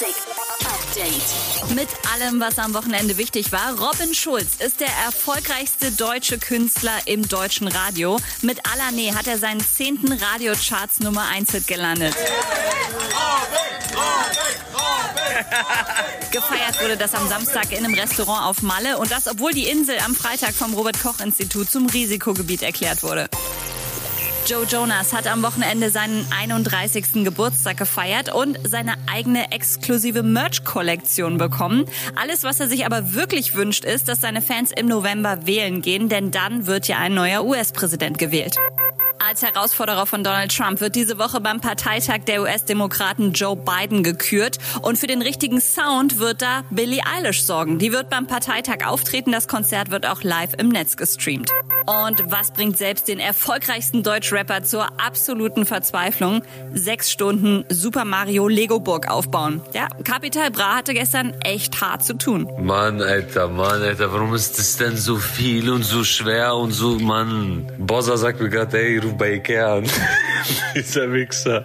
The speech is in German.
Music Update. Mit allem, was am Wochenende wichtig war, Robin Schulz ist der erfolgreichste deutsche Künstler im deutschen Radio. Mit Alané hat er seinen zehnten Radiocharts Nummer 1 Hit gelandet. Gefeiert wurde das am Samstag in einem Restaurant auf Malle und das, obwohl die Insel am Freitag vom Robert Koch Institut zum Risikogebiet erklärt wurde. Joe Jonas hat am Wochenende seinen 31. Geburtstag gefeiert und seine eigene exklusive Merch-Kollektion bekommen. Alles, was er sich aber wirklich wünscht, ist, dass seine Fans im November wählen gehen, denn dann wird ja ein neuer US-Präsident gewählt. Als Herausforderer von Donald Trump wird diese Woche beim Parteitag der US-Demokraten Joe Biden gekürt. Und für den richtigen Sound wird da Billie Eilish sorgen. Die wird beim Parteitag auftreten. Das Konzert wird auch live im Netz gestreamt. Und was bringt selbst den erfolgreichsten Deutschrapper zur absoluten Verzweiflung? Sechs Stunden Super Mario Lego Burg aufbauen. Ja, Capital Bra hatte gestern echt hart zu tun. Mann, Alter, Mann, Alter, warum ist das denn so viel und so schwer und so, Mann? Bossa sagt mir gerade, ey, ruf bei Ikea an. Dieser Wichser.